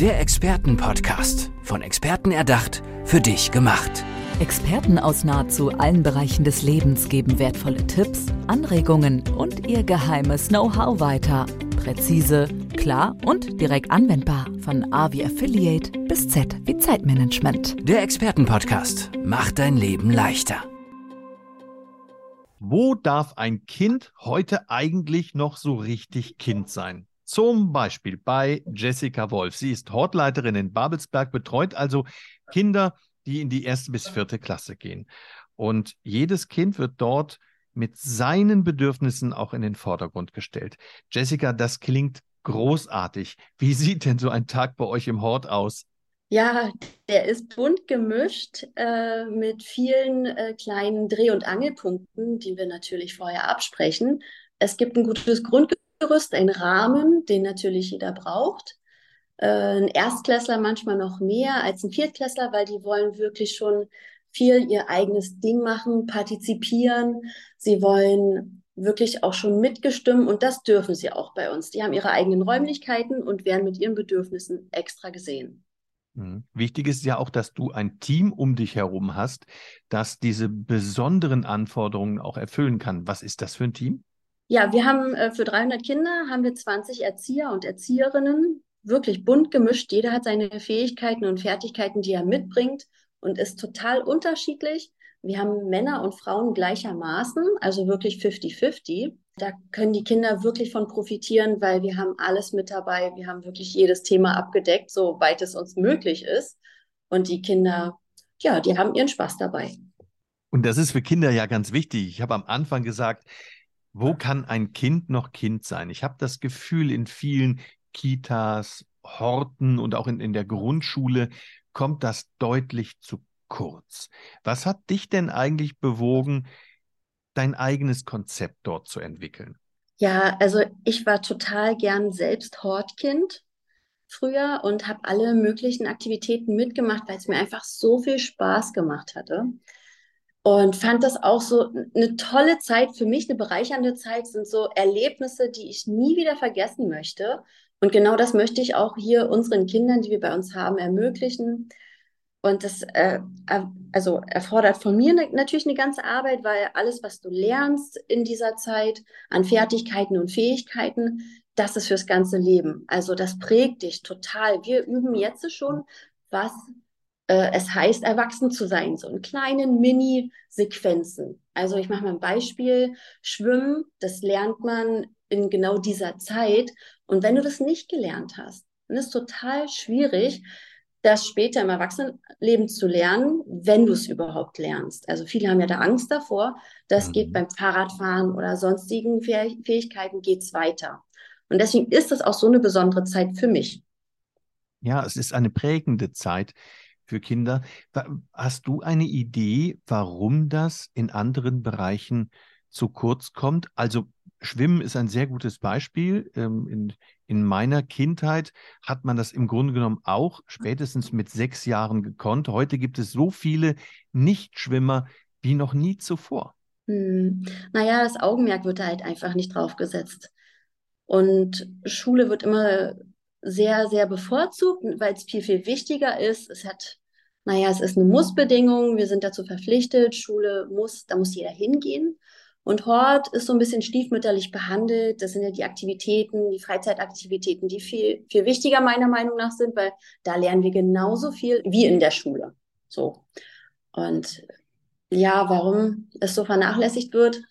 Der Expertenpodcast. Von Experten erdacht, für dich gemacht. Experten aus nahezu allen Bereichen des Lebens geben wertvolle Tipps, Anregungen und ihr geheimes Know-how weiter. Präzise, klar und direkt anwendbar. Von A wie Affiliate bis Z wie Zeitmanagement. Der Expertenpodcast macht dein Leben leichter. Wo darf ein Kind heute eigentlich noch so richtig Kind sein? Zum Beispiel bei Jessica Wolf. Sie ist Hortleiterin in Babelsberg, betreut also Kinder, die in die erste bis vierte Klasse gehen. Und jedes Kind wird dort mit seinen Bedürfnissen auch in den Vordergrund gestellt. Jessica, das klingt großartig. Wie sieht denn so ein Tag bei euch im Hort aus? Ja, der ist bunt gemischt äh, mit vielen äh, kleinen Dreh- und Angelpunkten, die wir natürlich vorher absprechen. Es gibt ein gutes Grundgefühl Gerüst, ein Rahmen, den natürlich jeder braucht. Äh, ein Erstklässler manchmal noch mehr als ein Viertklässler, weil die wollen wirklich schon viel ihr eigenes Ding machen, partizipieren. Sie wollen wirklich auch schon mitgestimmen und das dürfen sie auch bei uns. Die haben ihre eigenen Räumlichkeiten und werden mit ihren Bedürfnissen extra gesehen. Mhm. Wichtig ist ja auch, dass du ein Team um dich herum hast, das diese besonderen Anforderungen auch erfüllen kann. Was ist das für ein Team? Ja, wir haben äh, für 300 Kinder haben wir 20 Erzieher und Erzieherinnen, wirklich bunt gemischt. Jeder hat seine Fähigkeiten und Fertigkeiten, die er mitbringt und ist total unterschiedlich. Wir haben Männer und Frauen gleichermaßen, also wirklich 50-50. Da können die Kinder wirklich von profitieren, weil wir haben alles mit dabei. Wir haben wirklich jedes Thema abgedeckt, soweit es uns möglich ist. Und die Kinder, ja, die haben ihren Spaß dabei. Und das ist für Kinder ja ganz wichtig. Ich habe am Anfang gesagt, wo kann ein Kind noch Kind sein? Ich habe das Gefühl, in vielen Kitas, Horten und auch in, in der Grundschule kommt das deutlich zu kurz. Was hat dich denn eigentlich bewogen, dein eigenes Konzept dort zu entwickeln? Ja, also ich war total gern selbst Hortkind früher und habe alle möglichen Aktivitäten mitgemacht, weil es mir einfach so viel Spaß gemacht hatte und fand das auch so eine tolle Zeit für mich, eine bereichernde Zeit, sind so Erlebnisse, die ich nie wieder vergessen möchte. Und genau das möchte ich auch hier unseren Kindern, die wir bei uns haben, ermöglichen. Und das äh, also erfordert von mir ne, natürlich eine ganze Arbeit, weil alles, was du lernst in dieser Zeit an Fertigkeiten und Fähigkeiten, das ist fürs ganze Leben. Also das prägt dich total. Wir üben jetzt schon, was äh, es heißt, erwachsen zu sein, so in kleinen Mini-Sequenzen. Also ich mache mal ein Beispiel. Schwimmen, das lernt man in genau dieser Zeit. Und wenn du das nicht gelernt hast, dann ist es total schwierig, das später im Erwachsenenleben zu lernen, wenn du es überhaupt lernst. Also viele haben ja da Angst davor. Das mhm. geht beim Fahrradfahren oder sonstigen Fähigkeiten geht's weiter. Und deswegen ist das auch so eine besondere Zeit für mich. Ja, es ist eine prägende Zeit für Kinder. Hast du eine Idee, warum das in anderen Bereichen zu kurz kommt? Also Schwimmen ist ein sehr gutes Beispiel. Ähm, in, in meiner Kindheit hat man das im Grunde genommen auch spätestens mit sechs Jahren gekonnt. Heute gibt es so viele Nichtschwimmer wie noch nie zuvor. Hm. Naja, das Augenmerk wird da halt einfach nicht drauf gesetzt. Und Schule wird immer sehr, sehr bevorzugt, weil es viel, viel wichtiger ist. Es hat naja, es ist eine Mussbedingung, wir sind dazu verpflichtet, Schule muss, da muss jeder hingehen. Und Hort ist so ein bisschen stiefmütterlich behandelt. Das sind ja die Aktivitäten, die Freizeitaktivitäten, die viel, viel wichtiger meiner Meinung nach sind, weil da lernen wir genauso viel wie in der Schule. So. Und ja, warum es so vernachlässigt wird,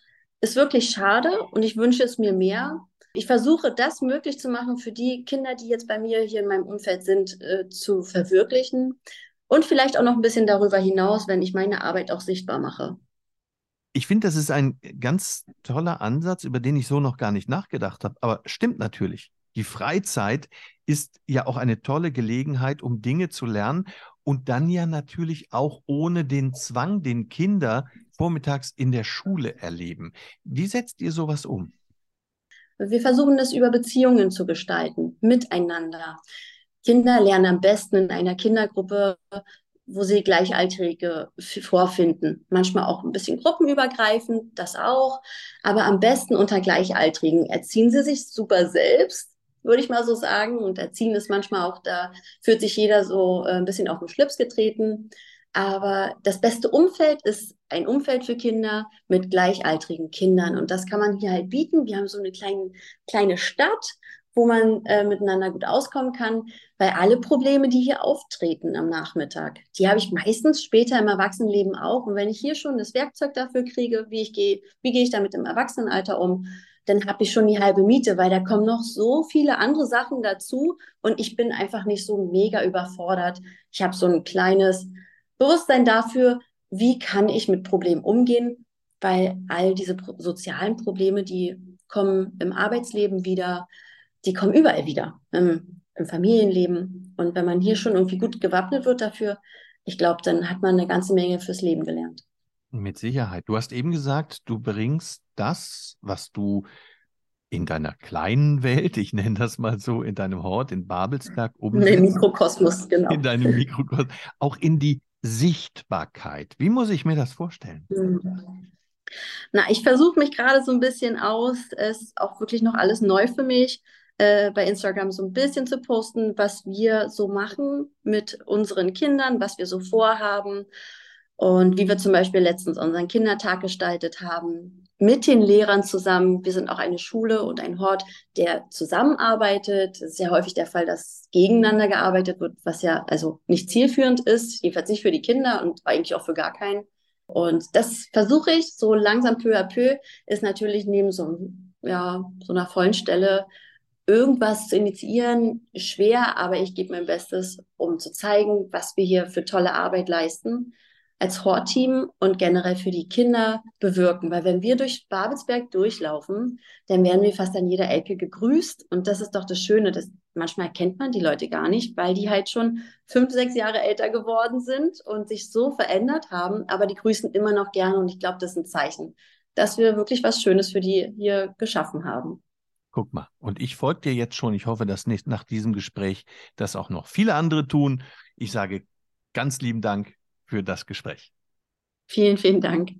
ist wirklich schade und ich wünsche es mir mehr. Ich versuche das möglich zu machen für die Kinder, die jetzt bei mir hier in meinem Umfeld sind, äh, zu verwirklichen. Und vielleicht auch noch ein bisschen darüber hinaus, wenn ich meine Arbeit auch sichtbar mache. Ich finde, das ist ein ganz toller Ansatz, über den ich so noch gar nicht nachgedacht habe. Aber stimmt natürlich. Die Freizeit ist ja auch eine tolle Gelegenheit, um Dinge zu lernen und dann ja natürlich auch ohne den Zwang, den Kinder vormittags in der Schule erleben. Wie setzt ihr sowas um? Wir versuchen das über Beziehungen zu gestalten, miteinander. Kinder lernen am besten in einer Kindergruppe, wo sie Gleichaltrige vorfinden. Manchmal auch ein bisschen gruppenübergreifend, das auch. Aber am besten unter Gleichaltrigen erziehen sie sich super selbst würde ich mal so sagen. Und Erziehen ist manchmal auch, da fühlt sich jeder so äh, ein bisschen auf den Schlips getreten. Aber das beste Umfeld ist ein Umfeld für Kinder mit gleichaltrigen Kindern. Und das kann man hier halt bieten. Wir haben so eine kleine, kleine Stadt, wo man äh, miteinander gut auskommen kann, weil alle Probleme, die hier auftreten am Nachmittag, die habe ich meistens später im Erwachsenenleben auch. Und wenn ich hier schon das Werkzeug dafür kriege, wie ich gehe, wie gehe ich damit im Erwachsenenalter um, dann habe ich schon die halbe Miete, weil da kommen noch so viele andere Sachen dazu und ich bin einfach nicht so mega überfordert. Ich habe so ein kleines Bewusstsein dafür, wie kann ich mit Problemen umgehen, weil all diese sozialen Probleme, die kommen im Arbeitsleben wieder, die kommen überall wieder, im, im Familienleben. Und wenn man hier schon irgendwie gut gewappnet wird dafür, ich glaube, dann hat man eine ganze Menge fürs Leben gelernt. Mit Sicherheit. Du hast eben gesagt, du bringst das, was du in deiner kleinen Welt, ich nenne das mal so, in deinem Hort in Babelsberg um. In Mikrokosmos, genau. In deinem Mikrokosmos, auch in die Sichtbarkeit. Wie muss ich mir das vorstellen? Hm. Na, ich versuche mich gerade so ein bisschen aus. Es ist auch wirklich noch alles neu für mich, äh, bei Instagram so ein bisschen zu posten, was wir so machen mit unseren Kindern, was wir so vorhaben und wie wir zum Beispiel letztens unseren Kindertag gestaltet haben mit den Lehrern zusammen. Wir sind auch eine Schule und ein Hort, der zusammenarbeitet. Es ist ja häufig der Fall, dass gegeneinander gearbeitet wird, was ja also nicht zielführend ist, jedenfalls nicht für die Kinder und eigentlich auch für gar keinen. Und das versuche ich so langsam peu à peu, ist natürlich neben so, ja, so einer vollen Stelle irgendwas zu initiieren, schwer, aber ich gebe mein Bestes, um zu zeigen, was wir hier für tolle Arbeit leisten als Hortteam und generell für die Kinder bewirken. Weil wenn wir durch Babelsberg durchlaufen, dann werden wir fast an jeder Ecke gegrüßt. Und das ist doch das Schöne, dass manchmal kennt man die Leute gar nicht, weil die halt schon fünf, sechs Jahre älter geworden sind und sich so verändert haben. Aber die grüßen immer noch gerne. Und ich glaube, das ist ein Zeichen, dass wir wirklich was Schönes für die hier geschaffen haben. Guck mal, und ich folge dir jetzt schon. Ich hoffe, dass nicht nach diesem Gespräch das auch noch viele andere tun. Ich sage ganz lieben Dank für das Gespräch. Vielen, vielen Dank.